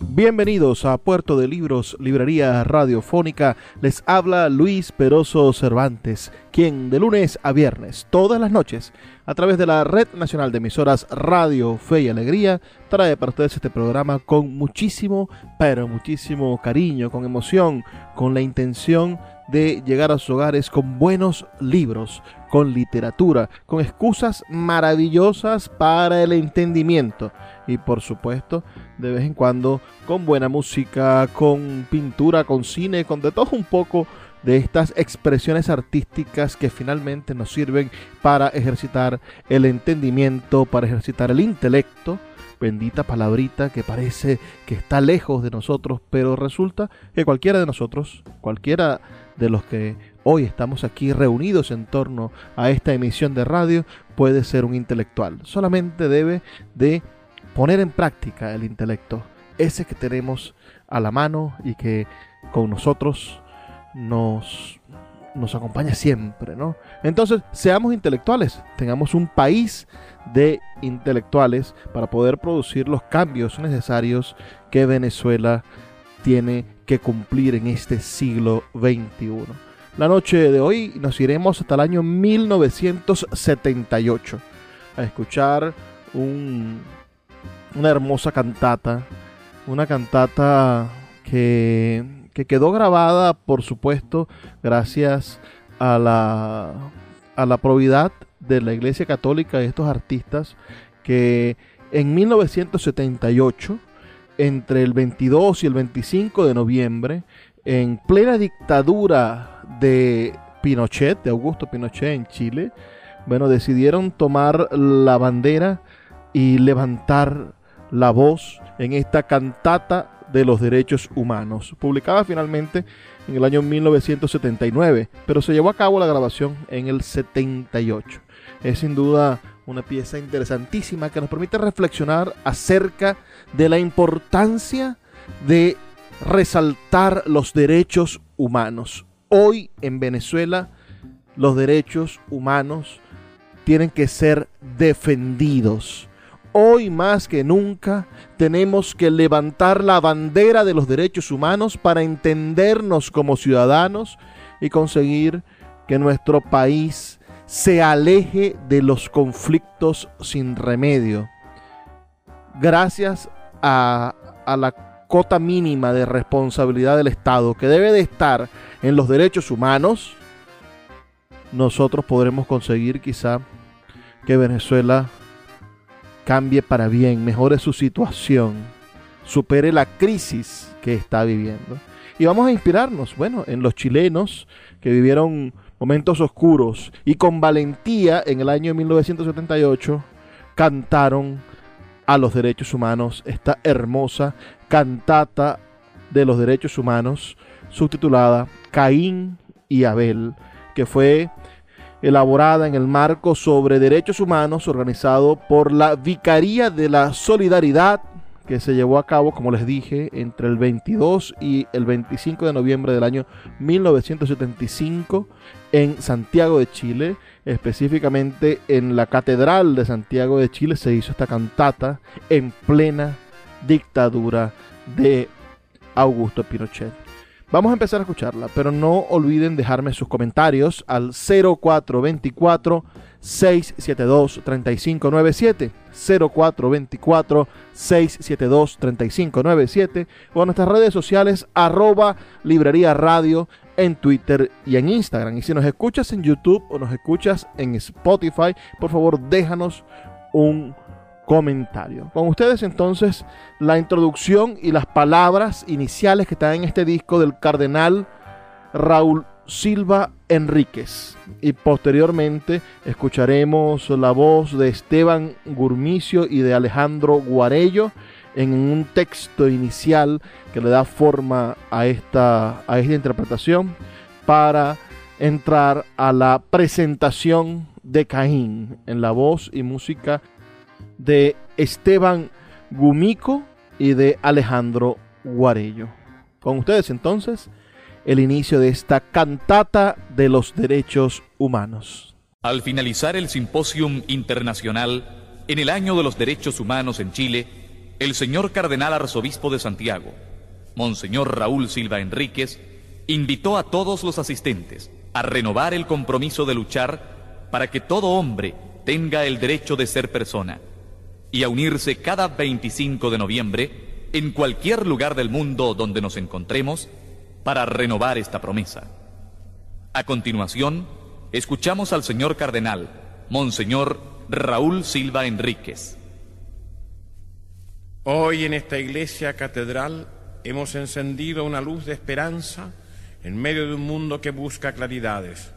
Bienvenidos a Puerto de Libros, Librería Radiofónica. Les habla Luis Peroso Cervantes, quien de lunes a viernes, todas las noches, a través de la Red Nacional de Emisoras Radio Fe y Alegría, trae para ustedes este programa con muchísimo, pero muchísimo cariño, con emoción, con la intención de llegar a sus hogares con buenos libros, con literatura, con excusas maravillosas para el entendimiento y por supuesto de vez en cuando con buena música, con pintura, con cine, con de todo un poco de estas expresiones artísticas que finalmente nos sirven para ejercitar el entendimiento, para ejercitar el intelecto. Bendita palabrita que parece que está lejos de nosotros, pero resulta que cualquiera de nosotros, cualquiera de los que hoy estamos aquí reunidos en torno a esta emisión de radio, puede ser un intelectual. Solamente debe de poner en práctica el intelecto, ese que tenemos a la mano y que con nosotros nos, nos acompaña siempre, ¿no? Entonces, seamos intelectuales, tengamos un país de intelectuales para poder producir los cambios necesarios que Venezuela tiene que cumplir en este siglo XXI. La noche de hoy nos iremos hasta el año 1978 a escuchar un una hermosa cantata, una cantata que, que quedó grabada, por supuesto, gracias a la, a la probidad de la Iglesia Católica y estos artistas que en 1978, entre el 22 y el 25 de noviembre, en plena dictadura de Pinochet, de Augusto Pinochet en Chile, bueno, decidieron tomar la bandera y levantar la voz en esta cantata de los derechos humanos, publicada finalmente en el año 1979, pero se llevó a cabo la grabación en el 78. Es sin duda una pieza interesantísima que nos permite reflexionar acerca de la importancia de resaltar los derechos humanos. Hoy en Venezuela los derechos humanos tienen que ser defendidos Hoy más que nunca tenemos que levantar la bandera de los derechos humanos para entendernos como ciudadanos y conseguir que nuestro país se aleje de los conflictos sin remedio. Gracias a, la cota mínima de responsabilidad del Estado que debe de estar en los derechos humanos, nosotros podremos conseguir quizá que Venezuela cambie para bien, mejore su situación, supere la crisis que está viviendo. Y vamos a inspirarnos, bueno, en los chilenos que vivieron momentos oscuros y con valentía en el año 1978 cantaron a los derechos humanos esta hermosa cantata de los derechos humanos subtitulada Caín y Abel, que fue elaborada en el marco sobre derechos humanos organizado por la Vicaría de la Solidaridad que se llevó a cabo, como les dije, entre el 22 y el 25 de noviembre del año 1975 en Santiago de Chile, específicamente en la Catedral de Santiago de Chile se hizo esta cantata en plena dictadura de Augusto Pinochet. Vamos a empezar a escucharla, pero no olviden dejarme sus comentarios al 0424 672-3597, 0424-672-3597 o en nuestras redes sociales arroba librería radio en Twitter y en Instagram. Y si nos escuchas en YouTube o nos escuchas en Spotify, por favor déjanos un comentario. Con ustedes entonces la introducción y las palabras iniciales que están en este disco del cardenal Raúl Silva Enríquez. Y posteriormente escucharemos la voz de Esteban Gurmicio y de Alejandro Guarello en un texto inicial que le da forma a esta, a esta interpretación para entrar a la presentación de Caín en la voz y música de Esteban Gumico y de Alejandro Guarello. Con ustedes entonces el inicio de esta cantata de los derechos humanos. Al finalizar el Simposium Internacional en el Año de los Derechos Humanos en Chile, el señor Cardenal Arzobispo de Santiago, Monseñor Raúl Silva Enríquez, invitó a todos los asistentes a renovar el compromiso de luchar para que todo hombre tenga el derecho de ser persona y a unirse cada 25 de noviembre en cualquier lugar del mundo donde nos encontremos para renovar esta promesa. A continuación, escuchamos al señor cardenal, Monseñor Raúl Silva Enríquez. Hoy en esta iglesia catedral hemos encendido una luz de esperanza en medio de un mundo que busca claridades.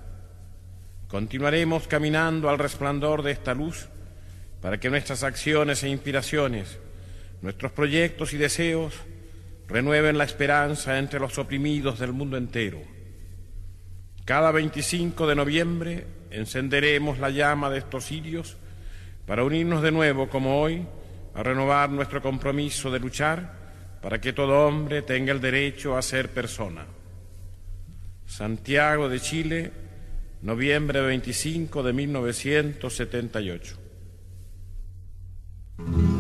Continuaremos caminando al resplandor de esta luz para que nuestras acciones e inspiraciones, nuestros proyectos y deseos renueven la esperanza entre los oprimidos del mundo entero. Cada 25 de noviembre encenderemos la llama de estos cirios para unirnos de nuevo, como hoy, a renovar nuestro compromiso de luchar para que todo hombre tenga el derecho a ser persona. Santiago de Chile, noviembre 25 de 1978. Mm-hmm.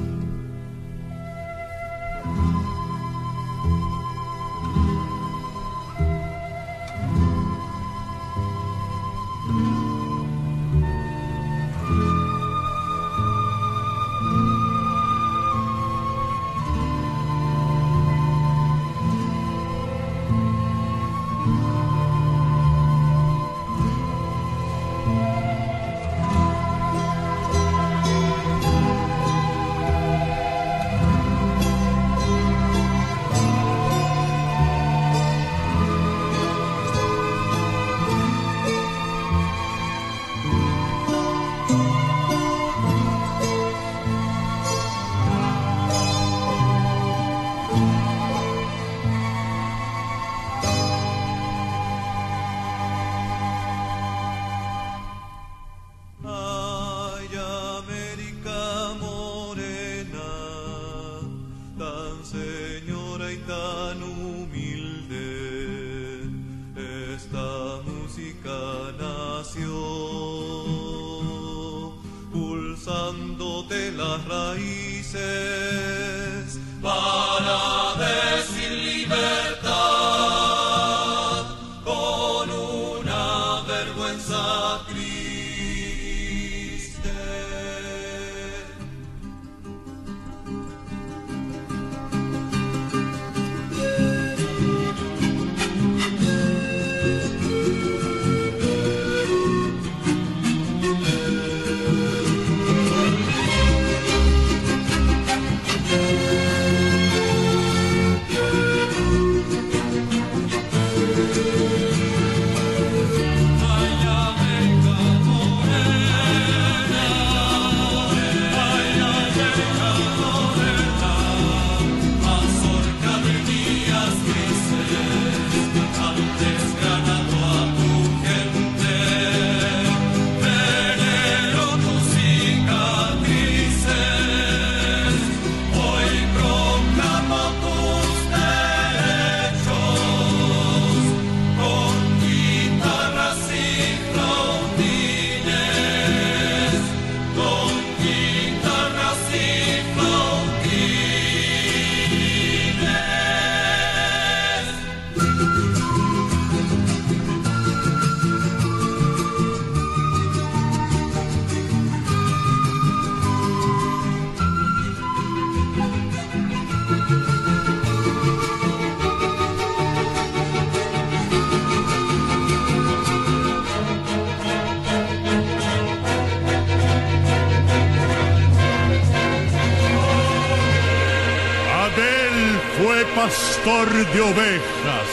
Pastor de ovejas.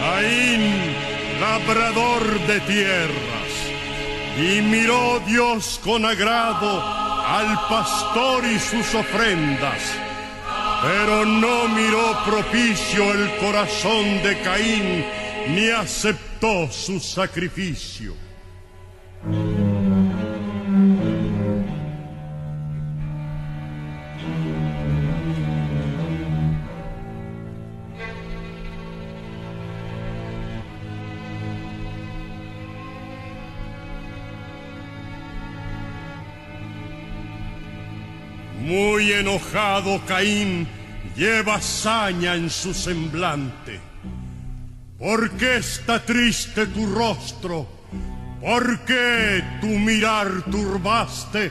Caín, labrador de tierras, y miró Dios con agrado al pastor y sus ofrendas, pero no miró propicio el corazón de Caín, ni aceptó su sacrificio. Enojado Caín lleva saña en su semblante. ¿Por qué está triste tu rostro? ¿Por qué tu mirar turbaste?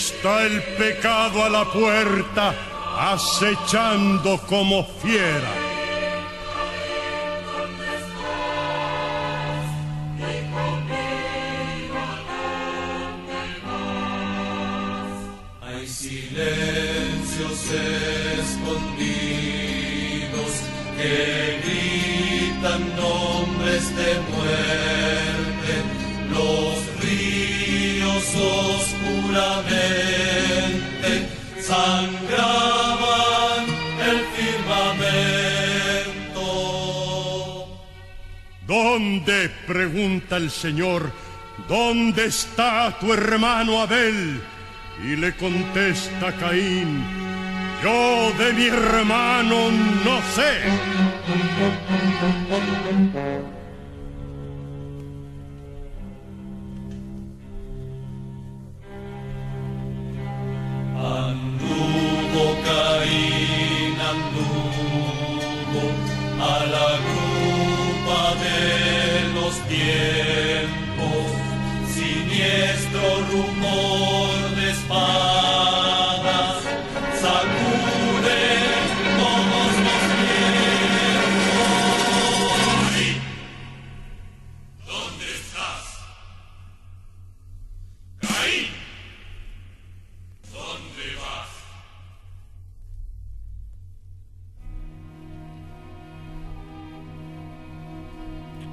Está el pecado a la puerta, acechando como fiera. Hay silencios escondidos que ¿Dónde, pregunta el Señor, dónde está tu hermano Abel? Y le contesta Caín, yo de mi hermano no sé.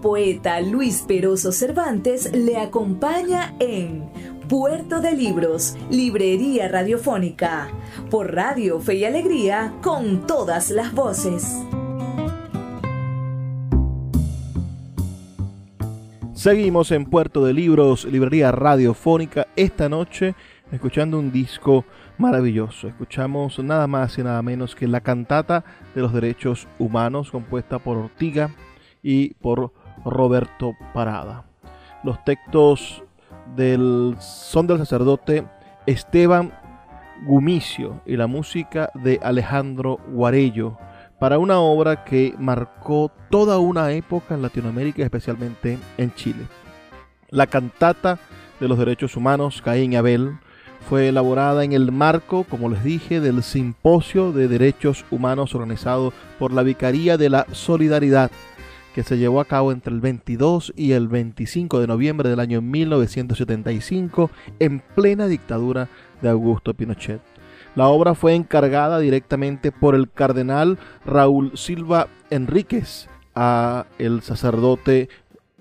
Poeta Luis Peroso Cervantes le acompaña en Puerto de Libros, Librería Radiofónica, por Radio Fe y Alegría, con todas las voces. Seguimos en Puerto de Libros, Librería Radiofónica, esta noche escuchando un disco maravilloso. Escuchamos nada más y nada menos que la cantata de los derechos humanos compuesta por Ortiga y por Roberto Parada. Los textos del son del sacerdote Esteban Gumicio y la música de Alejandro Guarello para una obra que marcó toda una época en Latinoamérica, especialmente en Chile. La cantata de los derechos humanos Caín Abel fue elaborada en el marco, como les dije, del Simposio de Derechos Humanos organizado por la Vicaría de la Solidaridad, que se llevó a cabo entre el 22 y el 25 de noviembre del año 1975 en plena dictadura de Augusto Pinochet. La obra fue encargada directamente por el cardenal Raúl Silva Enríquez a el sacerdote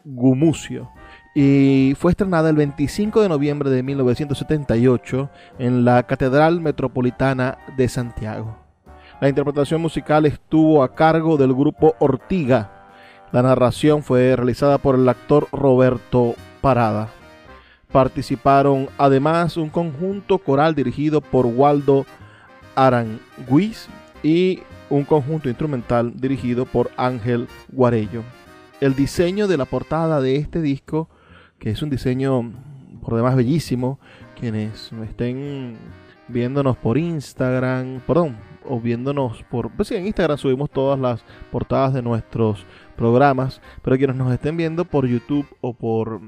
Gumucio y fue estrenada el 25 de noviembre de 1978 en la Catedral Metropolitana de Santiago. La interpretación musical estuvo a cargo del grupo Ortiga. La narración fue realizada por el actor Roberto Parada. Participaron además un conjunto coral dirigido por Waldo Aranguiz y un conjunto instrumental dirigido por Ángel Guarello. El diseño de la portada de este disco, que es un diseño por demás bellísimo, quienes estén viéndonos por Instagram, perdón, o viéndonos por, pues sí, en Instagram subimos todas las portadas de nuestros programas, pero quienes nos estén viendo por YouTube o por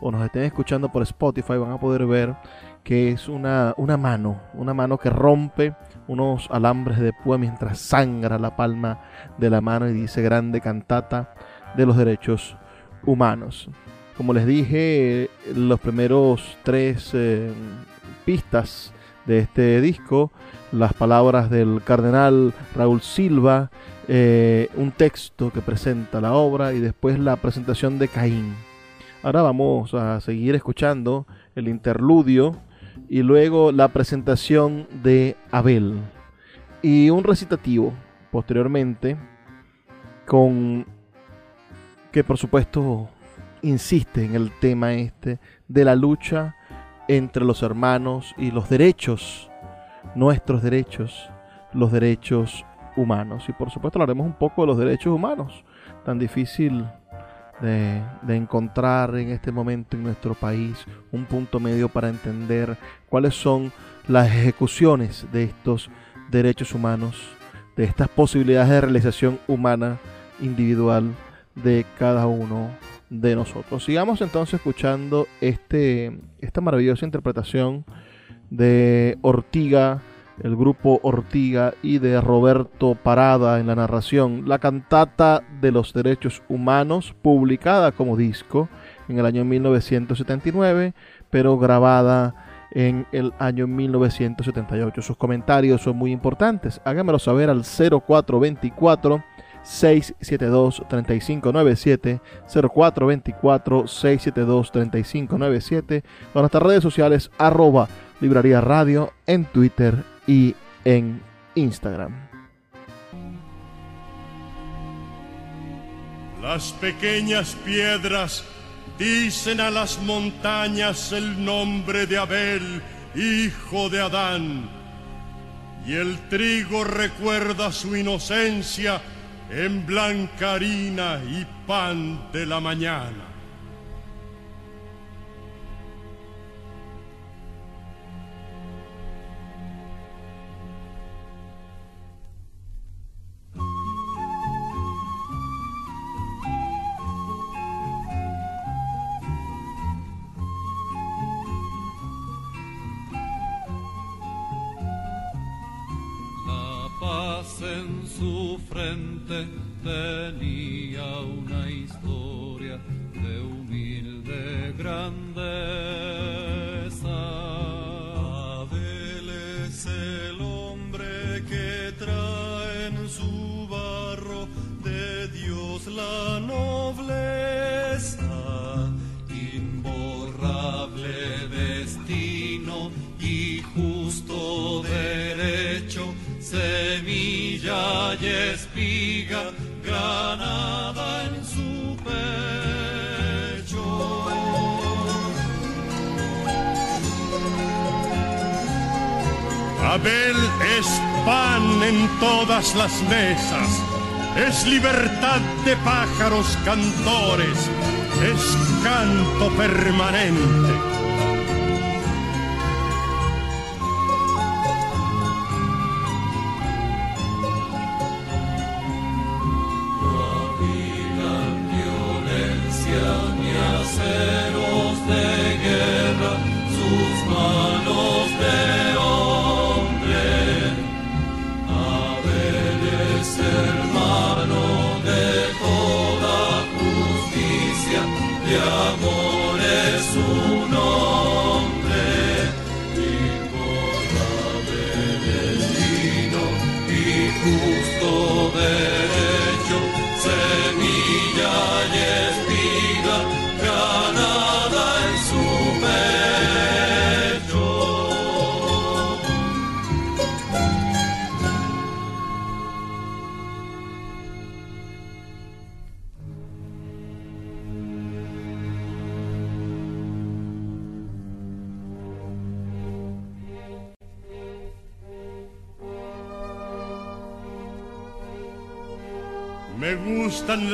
o nos estén escuchando por Spotify van a poder ver que es una, una mano, una mano que rompe unos alambres de púa mientras sangra la palma de la mano y dice grande cantata de los derechos humanos. Como les dije, los primeros tres eh, pistas de este disco, las palabras del cardenal Raúl Silva, eh, un texto que presenta la obra y después la presentación de Caín. Ahora vamos a seguir escuchando el interludio y luego la presentación de Abel y un recitativo posteriormente con que por supuesto insiste en el tema este de la lucha entre los hermanos y los derechos, nuestros derechos, los derechos humanos. Y por supuesto hablaremos un poco de los derechos humanos, tan difícil de, de, encontrar en este momento en nuestro país un punto medio para entender cuáles son las ejecuciones de estos derechos humanos, de estas posibilidades de realización humana individual de cada uno de nosotros. Sigamos entonces escuchando este, esta maravillosa interpretación de Ortiga, el grupo Ortiga y de Roberto Parada en la narración, la cantata de los derechos humanos, publicada como disco en el año 1979, pero grabada en el año 1978. Sus comentarios son muy importantes. Háganmelo saber al 0424 672 3597 0424 672 3597 o nuestras redes sociales arroba Librería Radio en Twitter y en Instagram. Las pequeñas piedras dicen a las montañas el nombre de Abel, hijo de Adán. Y el trigo recuerda su inocencia en blanca harina y pan de la mañana. Frente tenía Abel es pan en todas las mesas, es libertad de pájaros cantores, es canto permanente.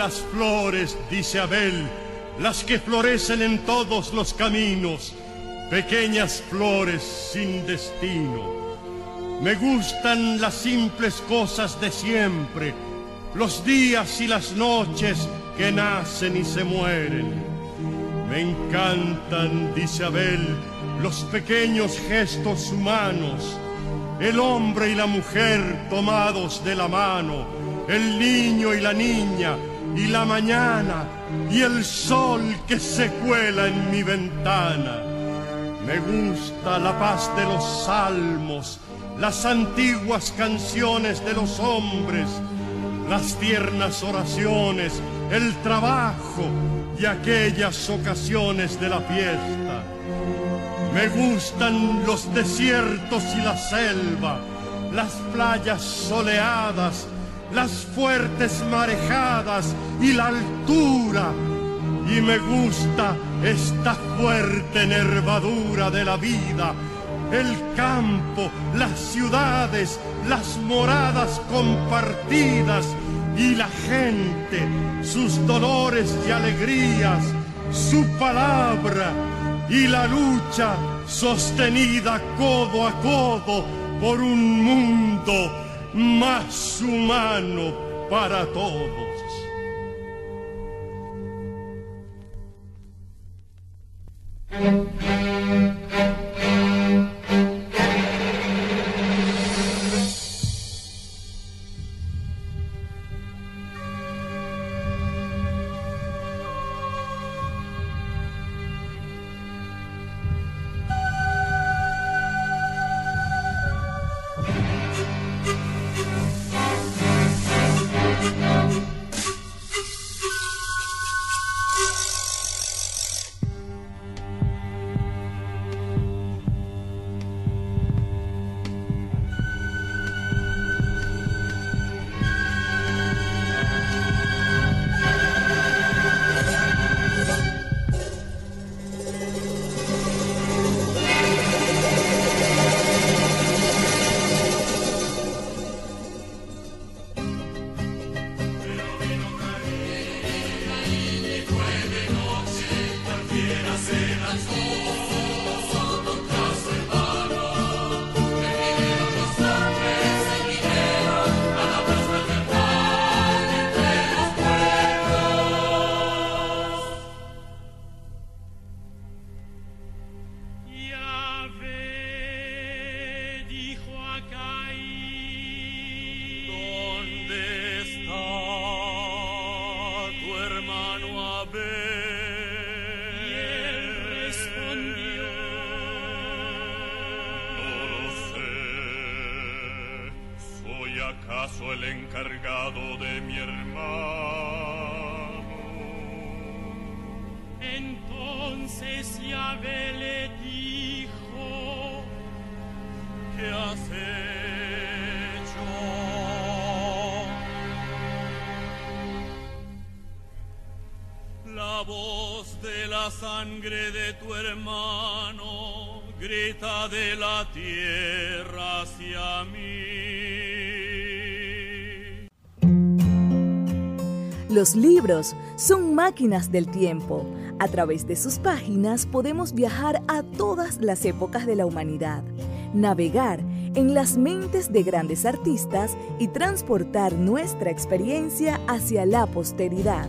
Las flores, dice Abel, las que florecen en todos los caminos, pequeñas flores sin destino. Me gustan las simples cosas de siempre, los días y las noches que nacen y se mueren. Me encantan, dice Abel, los pequeños gestos humanos, el hombre y la mujer tomados de la mano, el niño y la niña, y la mañana, y el sol que se cuela en mi ventana. Me gusta la paz de los salmos, las antiguas canciones de los hombres, las tiernas oraciones, el trabajo y aquellas ocasiones de la fiesta. Me gustan los desiertos y la selva, las playas soleadas, las fuertes marejadas y la altura. Y me gusta esta fuerte nervadura de la vida, el campo, las ciudades, las moradas compartidas y la gente, sus dolores y alegrías, su palabra y la lucha sostenida codo a codo por un mundo más humano para todos. Sangre de tu hermano grita de la tierra hacia mí. Los libros son máquinas del tiempo. A través de sus páginas podemos viajar a todas las épocas de la humanidad, navegar en las mentes de grandes artistas y transportar nuestra experiencia hacia la posteridad.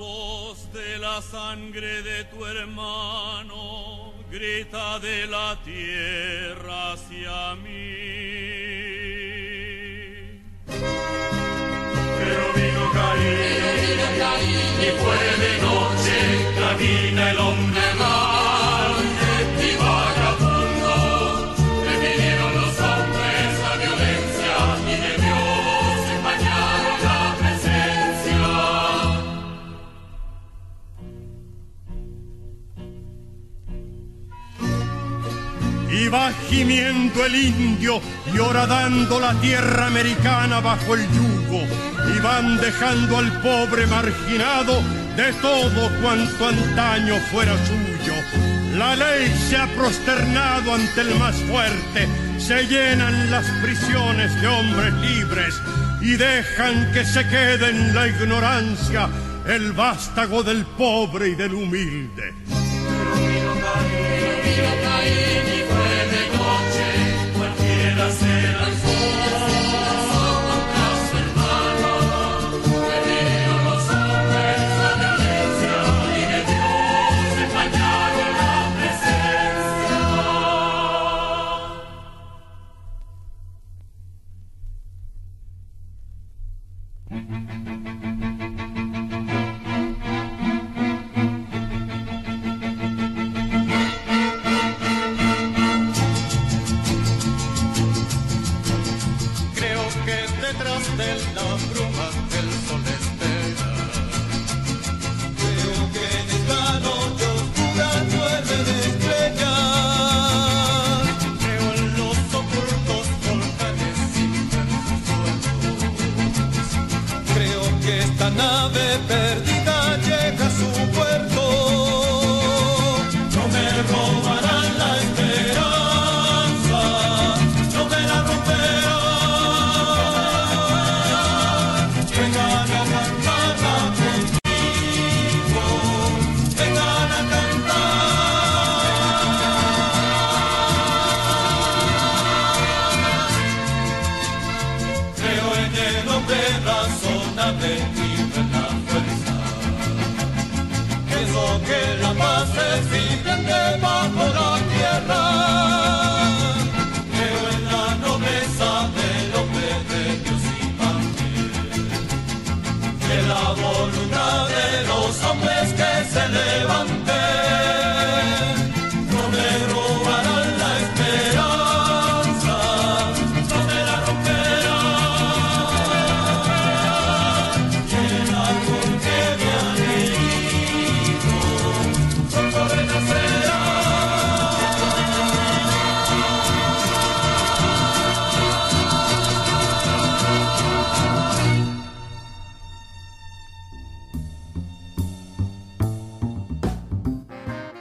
Voz de la sangre de tu hermano grita de la tierra hacia mí. Pero vino Caín, y fue de noche, camina el hombre Iba gimiendo el indio y horadando la tierra americana bajo el yugo. Iban dejando al pobre marginado de todo cuanto antaño fuera suyo. La ley se ha prosternado ante el más fuerte. Se llenan las prisiones de hombres libres y dejan que se quede en la ignorancia el vástago del pobre y del humilde.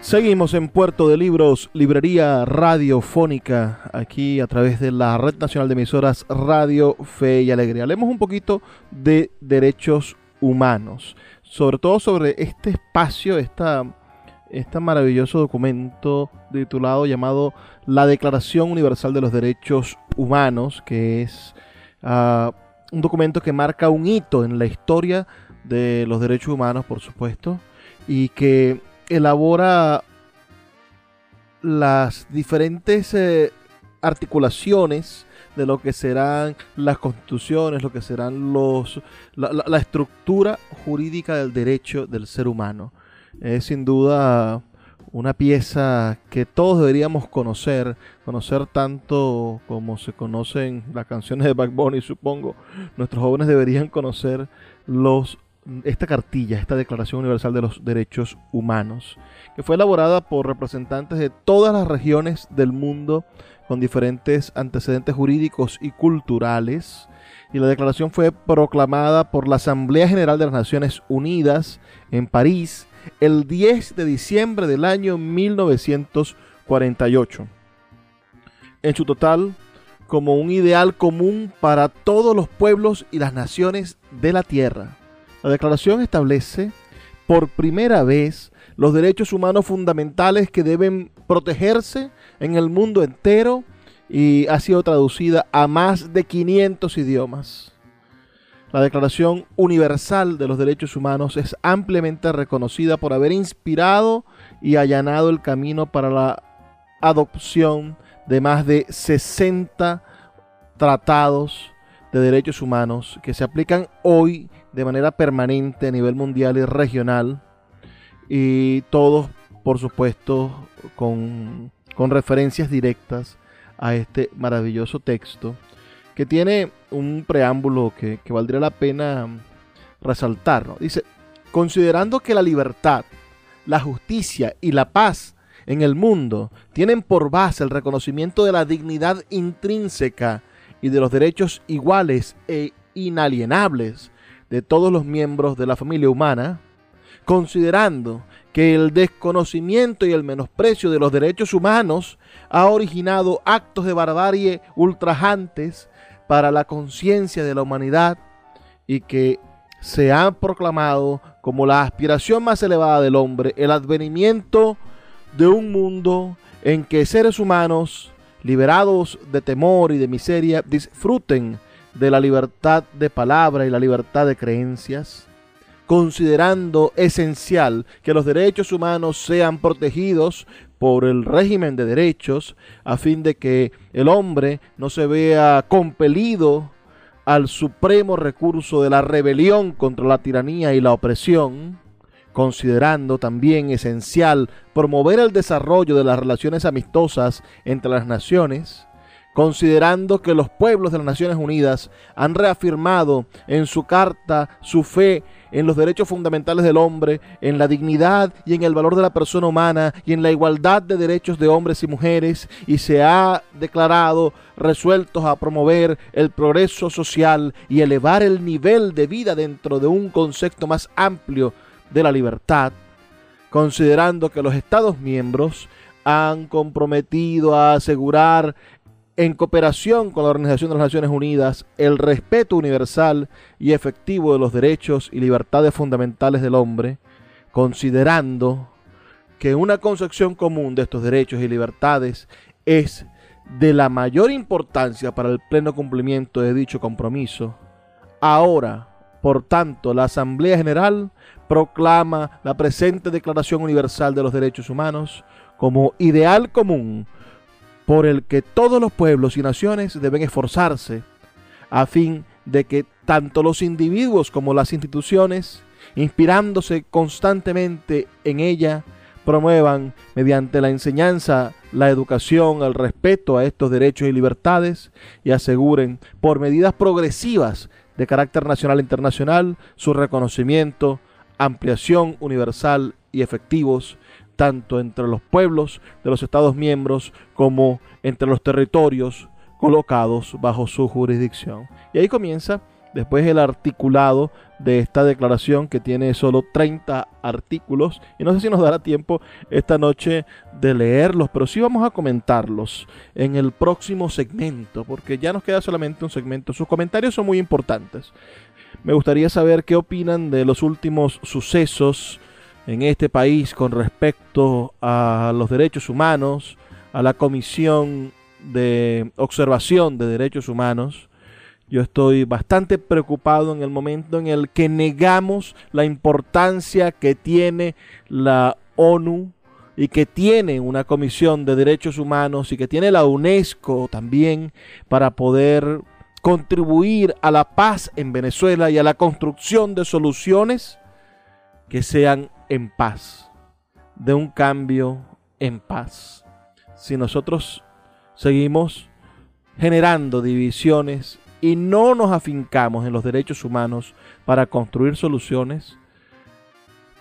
Seguimos en Puerto de Libros, librería radiofónica, aquí a través de la Red Nacional de Emisoras Radio Fe y Alegría. Hablemos un poquito de derechos humanos, sobre todo sobre este espacio, esta, este maravilloso documento titulado llamado La Declaración Universal de los Derechos Humanos, que es ah, un documento que marca un hito en la historia de los derechos humanos, por supuesto, y que elabora las diferentes eh, articulaciones de lo que serán las constituciones, lo que serán los la, la- estructura jurídica del derecho del ser humano. Es sin duda una pieza que todos deberíamos conocer, conocer tanto como se conocen las canciones de Back Bunny, supongo. Nuestros jóvenes deberían conocer los esta cartilla, esta Declaración Universal de los Derechos Humanos, que fue elaborada por representantes de todas las regiones del mundo con diferentes antecedentes jurídicos y culturales. Y la declaración fue proclamada por la Asamblea General de las Naciones Unidas en París el 10 de diciembre del año 1948. En su total, como un ideal común para todos los pueblos y las naciones de la Tierra. La declaración establece por primera vez los derechos humanos fundamentales que deben protegerse en el mundo entero y ha sido traducida a más de 500 idiomas. La Declaración Universal de los Derechos Humanos es ampliamente reconocida por haber inspirado y allanado el camino para la adopción de más de 60 tratados de derechos humanos que se aplican hoy de manera permanente a nivel mundial y regional y todos por supuesto con, con referencias directas a este maravilloso texto que tiene un preámbulo que, que valdría la pena resaltar. Dice, considerando que la libertad, la justicia y la paz en el mundo tienen por base el reconocimiento de la dignidad intrínseca y de los derechos iguales e inalienables de todos los miembros de la familia humana, considerando que el desconocimiento y el menosprecio de los derechos humanos ha originado actos de barbarie ultrajantes para la conciencia de la humanidad y que se ha proclamado como la aspiración más elevada del hombre el advenimiento de un mundo en que seres humanos liberados de temor y de miseria disfruten de la libertad de palabra y la libertad de creencias, considerando esencial que los derechos humanos sean protegidos por el régimen de derechos a fin de que el hombre no se vea compelido al supremo recurso de la rebelión contra la tiranía y la opresión, considerando también esencial promover el desarrollo de las relaciones amistosas entre las naciones, considerando que los pueblos de las Naciones Unidas han reafirmado en su carta su fe en los derechos fundamentales del hombre, en la dignidad y en el valor de la persona humana y en la igualdad de derechos de hombres y mujeres y se ha declarado resueltos a promover el progreso social y elevar el nivel de vida dentro de un concepto más amplio de la libertad, considerando que los Estados miembros han comprometido a asegurar en cooperación con la Organización de las Naciones Unidas, el respeto universal y efectivo de los derechos y libertades fundamentales del hombre, considerando que una concepción común de estos derechos y libertades es de la mayor importancia para el pleno cumplimiento de dicho compromiso, ahora, por tanto, la Asamblea General proclama la presente Declaración Universal de los Derechos Humanos como ideal común por el que todos los pueblos y naciones deben esforzarse a fin de que tanto los individuos como las instituciones, inspirándose constantemente en ella, promuevan mediante la enseñanza, la educación, el respeto a estos derechos y libertades y aseguren por medidas progresivas de carácter nacional e internacional su reconocimiento, ampliación universal y efectivos tanto entre los pueblos de los Estados miembros como entre los territorios colocados bajo su jurisdicción. Y ahí comienza después el articulado de esta declaración que tiene solo 30 artículos y no sé si nos dará tiempo esta noche de leerlos, pero sí vamos a comentarlos en el próximo segmento porque ya nos queda solamente un segmento. Sus comentarios son muy importantes. Me gustaría saber qué opinan de los últimos sucesos en este país con respecto a los derechos humanos, a la Comisión de Observación de Derechos Humanos. Yo estoy bastante preocupado en el momento en el que negamos la importancia que tiene la ONU y que tiene una Comisión de Derechos Humanos y que tiene la UNESCO también para poder contribuir a la paz en Venezuela y a la construcción de soluciones que sean en paz, de un cambio en paz. Si nosotros seguimos generando divisiones y no nos afincamos en los derechos humanos para construir soluciones,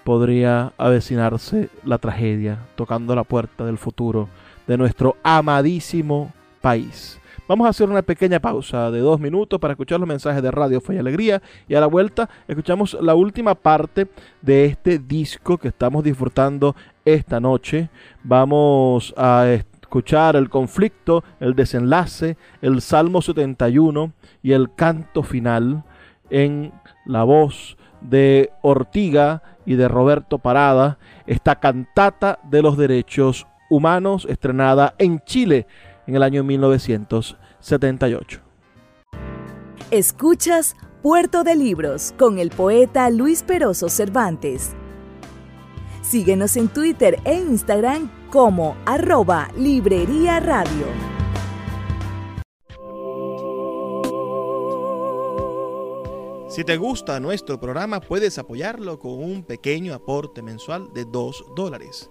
podría avecinarse la tragedia tocando la puerta del futuro de nuestro amadísimo país. Vamos a hacer una pequeña pausa de dos minutos para escuchar los mensajes de Radio Fe y Alegría y a la vuelta escuchamos la última parte de este disco que estamos disfrutando esta noche. Vamos a escuchar el conflicto, el desenlace, el Salmo 71 y el canto final en la voz de Ortiga y de Roberto Parada, esta cantata de los derechos humanos estrenada en Chile en el año 1978. Escuchas Puerto de Libros con el poeta Luis Peroso Cervantes. Síguenos en Twitter e Instagram como arroba Librería Radio. Si te gusta nuestro programa, puedes apoyarlo con un pequeño aporte mensual de 2 dólares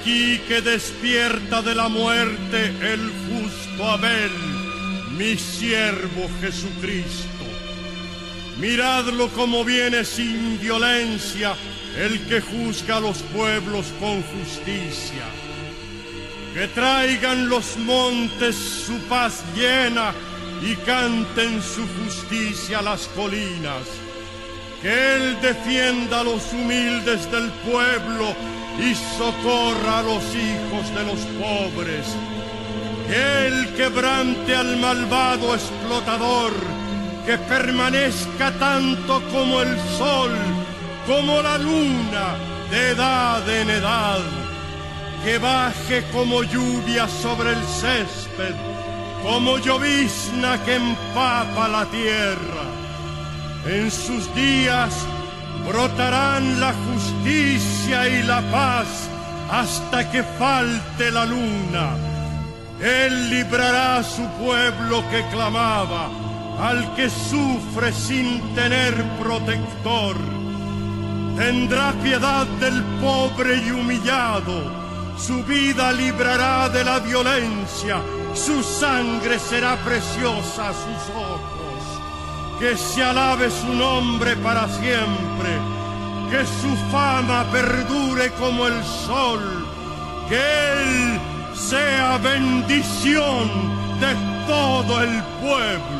Aquí que despierta de la muerte el justo Abel, mi siervo Jesucristo. Miradlo como viene sin violencia el que juzga a los pueblos con justicia. Que traigan los montes su paz llena y canten su justicia las colinas. Que Él defienda a los humildes del pueblo y socorra a los hijos de los pobres. Que Él quebrante al malvado explotador, que permanezca tanto como el sol, como la luna, de edad en edad. Que baje como lluvia sobre el césped, como llovizna que empapa la tierra. En sus días brotarán la justicia y la paz hasta que falte la luna. Él librará a su pueblo que clamaba, al que sufre sin tener protector. Tendrá piedad del pobre y humillado, su vida librará de la violencia, su sangre será preciosa a sus ojos. Que se alabe su nombre para siempre, que su fama perdure como el sol, que Él sea bendición de todo el pueblo.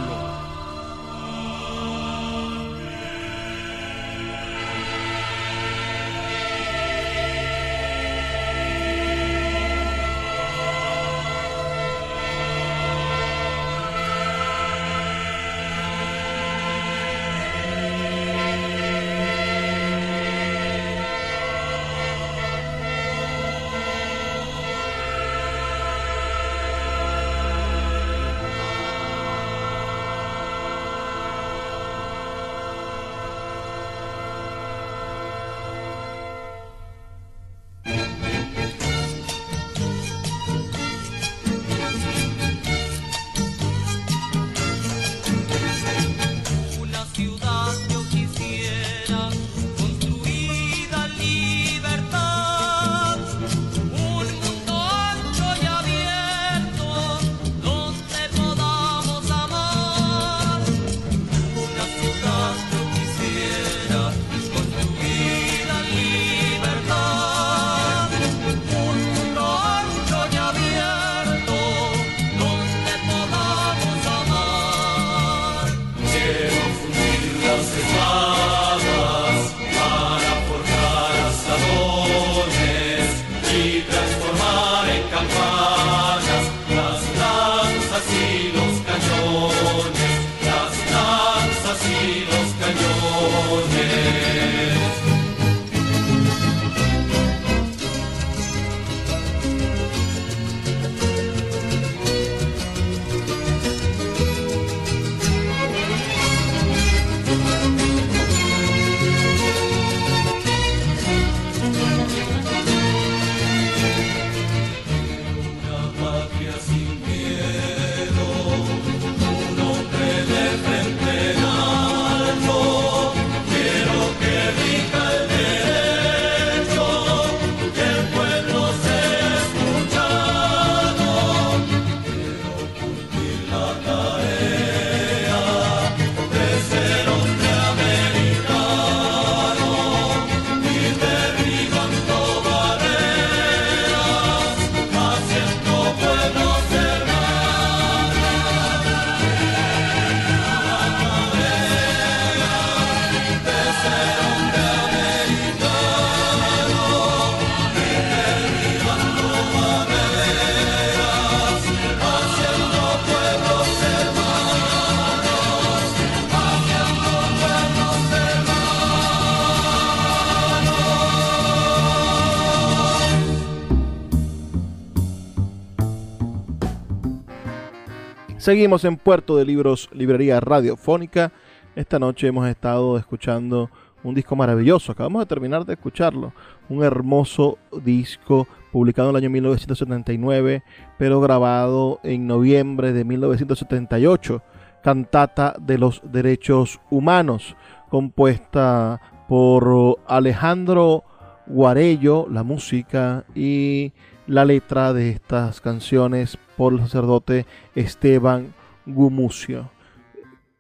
Seguimos en Puerto de Libros, Librería Radiofónica. Esta noche hemos estado escuchando un disco maravilloso. Acabamos de terminar de escucharlo. Un hermoso disco publicado en el año 1979, pero grabado en noviembre de 1978. Cantata de los Derechos Humanos, compuesta por Alejandro Guarello, la música y la letra de estas canciones por el sacerdote Esteban Gumucio.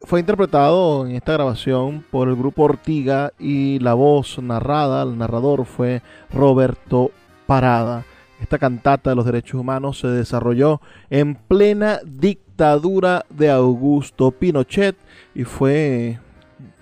Fue interpretado en esta grabación por el grupo Ortiga y la voz narrada, el narrador fue Roberto Parada. Esta cantata de los derechos humanos se desarrolló en plena dictadura de Augusto Pinochet y fue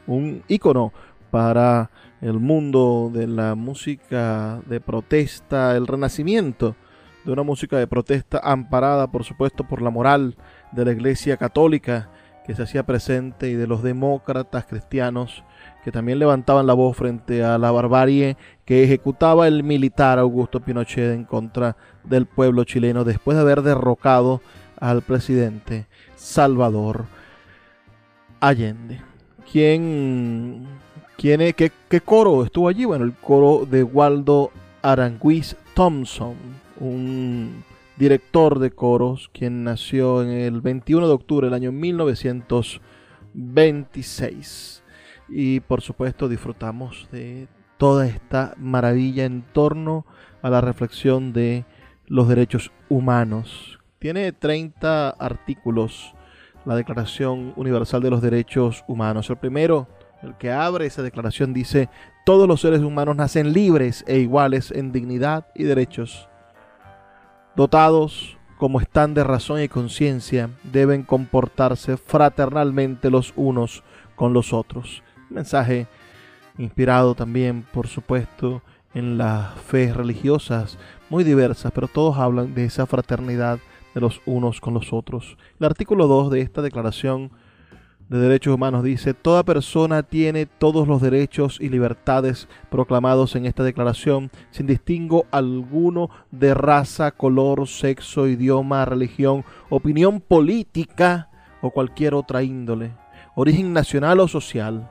un ícono para el mundo de la música de protesta, el renacimiento de una música de protesta amparada, por supuesto, por la moral de la Iglesia Católica que se hacía presente y de los demócratas cristianos que también levantaban la voz frente a la barbarie que ejecutaba el militar Augusto Pinochet en contra del pueblo chileno después de haber derrocado al presidente Salvador Allende. ¿Quién, quién qué, qué coro estuvo allí? Bueno, el coro de Waldo Aranguiz Thompson, un director de coros, quien nació en el 21 de octubre del año 1926 y por supuesto disfrutamos de toda esta maravilla en torno a la reflexión de los derechos humanos. Tiene 30 artículos la Declaración Universal de los Derechos Humanos. El primero, el que abre esa declaración, dice, todos los seres humanos nacen libres e iguales en dignidad y derechos. Dotados como están de razón y conciencia, deben comportarse fraternalmente los unos con los otros mensaje inspirado también, por supuesto, en las fe religiosas muy diversas, pero todos hablan de esa fraternidad de los unos con los otros. El artículo 2 de esta declaración de derechos humanos dice, toda persona tiene todos los derechos y libertades proclamados en esta declaración, sin distingo alguno de raza, color, sexo, idioma, religión, opinión política o cualquier otra índole, origen nacional o social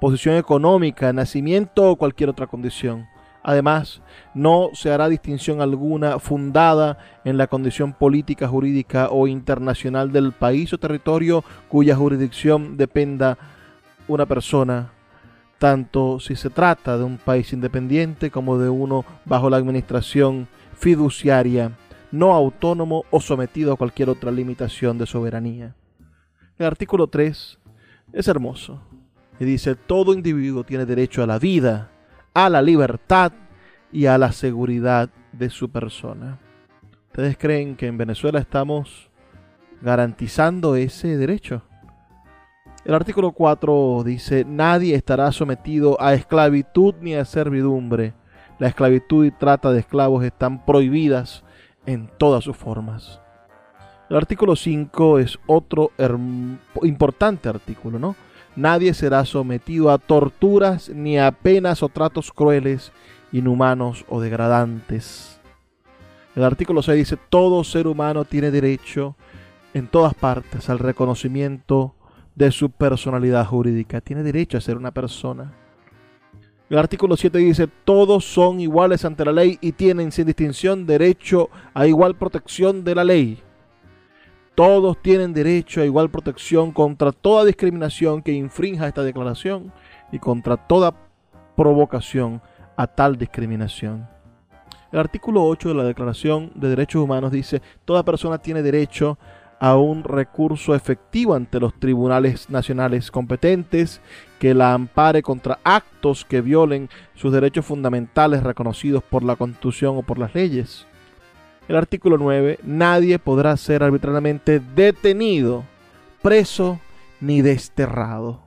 posición económica, nacimiento o cualquier otra condición. Además, no se hará distinción alguna fundada en la condición política, jurídica o internacional del país o territorio cuya jurisdicción dependa una persona, tanto si se trata de un país independiente como de uno bajo la administración fiduciaria, no autónomo o sometido a cualquier otra limitación de soberanía. El artículo 3 es hermoso y dice, todo individuo tiene derecho a la vida, a la libertad y a la seguridad de su persona. ¿Ustedes creen que en Venezuela estamos garantizando ese derecho? El artículo 4 dice, nadie estará sometido a esclavitud ni a servidumbre. La esclavitud y trata de esclavos están prohibidas en todas sus formas. El artículo 5 es otro importante artículo, ¿no? Nadie será sometido a torturas ni a penas o tratos crueles, inhumanos o degradantes. El artículo 6 dice, todo ser humano tiene derecho en todas partes al reconocimiento de su personalidad jurídica. Tiene derecho a ser una persona. El artículo 7 dice, todos son iguales ante la ley y tienen sin distinción derecho a igual protección de la ley. Todos tienen derecho a igual protección contra toda discriminación que infrinja esta declaración y contra toda provocación a tal discriminación. El artículo 8 de la Declaración de Derechos Humanos dice, toda persona tiene derecho a un recurso efectivo ante los tribunales nacionales competentes que la ampare contra actos que violen sus derechos fundamentales reconocidos por la Constitución o por las leyes. El artículo 9, nadie podrá ser arbitrariamente detenido, preso ni desterrado.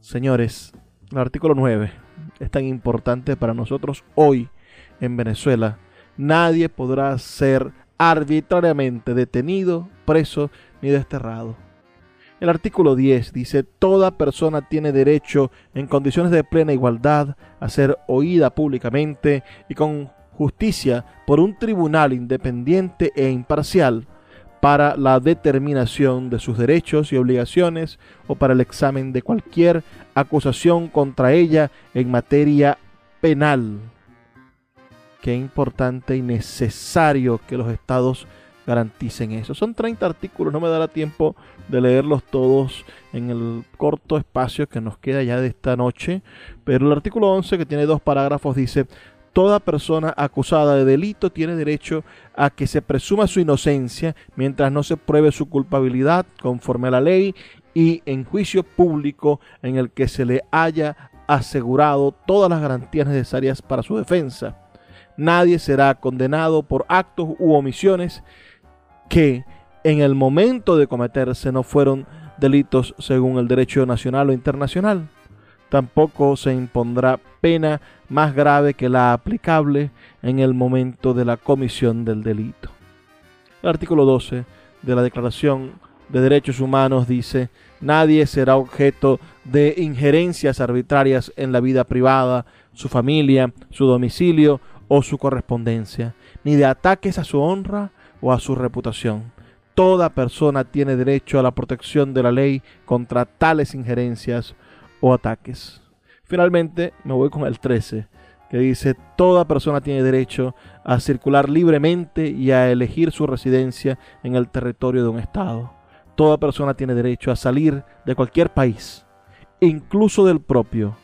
Señores, el artículo 9 es tan importante para nosotros hoy en Venezuela. Nadie podrá ser arbitrariamente detenido, preso ni desterrado. El artículo 10 dice, toda persona tiene derecho en condiciones de plena igualdad a ser oída públicamente y con justicia por un tribunal independiente e imparcial para la determinación de sus derechos y obligaciones o para el examen de cualquier acusación contra ella en materia penal. Qué importante y necesario que los estados garanticen eso. Son 30 artículos, no me dará tiempo de leerlos todos en el corto espacio que nos queda ya de esta noche, pero el artículo 11 que tiene dos parágrafos dice, toda persona acusada de delito tiene derecho a que se presuma su inocencia mientras no se pruebe su culpabilidad conforme a la ley y en juicio público en el que se le haya asegurado todas las garantías necesarias para su defensa. Nadie será condenado por actos u omisiones que en el momento de cometerse no fueron delitos según el derecho nacional o internacional. Tampoco se impondrá pena más grave que la aplicable en el momento de la comisión del delito. El artículo 12 de la Declaración de Derechos Humanos dice, nadie será objeto de injerencias arbitrarias en la vida privada, su familia, su domicilio o su correspondencia, ni de ataques a su honra o a su reputación. Toda persona tiene derecho a la protección de la ley contra tales injerencias o ataques. Finalmente, me voy con el 13, que dice, toda persona tiene derecho a circular libremente y a elegir su residencia en el territorio de un Estado. Toda persona tiene derecho a salir de cualquier país, incluso del propio,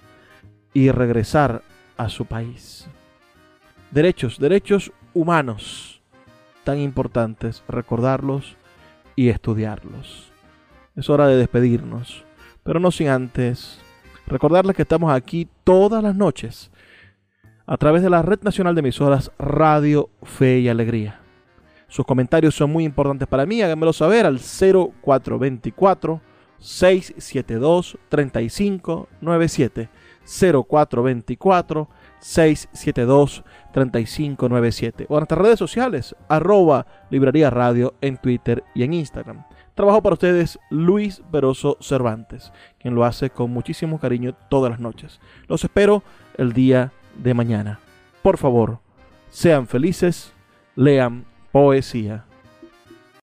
y regresar a su país. Derechos, derechos humanos, tan importantes, recordarlos y estudiarlos. Es hora de despedirnos, pero no sin antes recordarles que estamos aquí todas las noches a través de la Red Nacional de Emisoras Radio Fe y Alegría. Sus comentarios son muy importantes para mí, háganmelo saber al 0424 672 3597 0424 672 3597 o en nuestras redes sociales arroba librería radio en Twitter y en Instagram. Trabajo para ustedes Luis Veroso Cervantes, quien lo hace con muchísimo cariño todas las noches. Los espero el día de mañana. Por favor, sean felices, lean poesía.